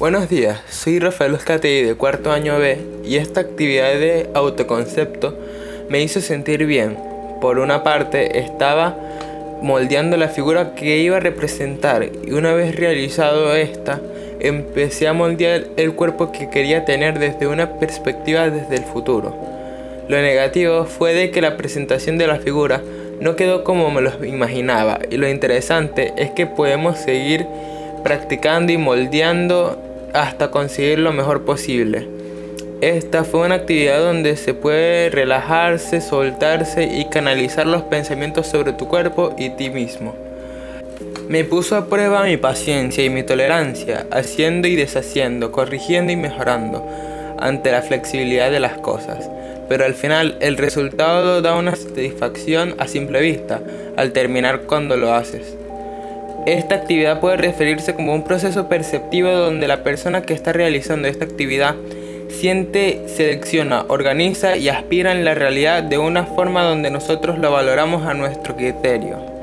Buenos días, soy Rafael Oscatey de cuarto año B y esta actividad de autoconcepto me hizo sentir bien. Por una parte estaba moldeando la figura que iba a representar y una vez realizado esta, empecé a moldear el cuerpo que quería tener desde una perspectiva desde el futuro. Lo negativo fue de que la presentación de la figura no quedó como me lo imaginaba y lo interesante es que podemos seguir practicando y moldeando hasta conseguir lo mejor posible. Esta fue una actividad donde se puede relajarse, soltarse y canalizar los pensamientos sobre tu cuerpo y ti mismo. Me puso a prueba mi paciencia y mi tolerancia, haciendo y deshaciendo, corrigiendo y mejorando ante la flexibilidad de las cosas. Pero al final el resultado da una satisfacción a simple vista al terminar cuando lo haces. Esta actividad puede referirse como un proceso perceptivo donde la persona que está realizando esta actividad siente, selecciona, organiza y aspira en la realidad de una forma donde nosotros lo valoramos a nuestro criterio.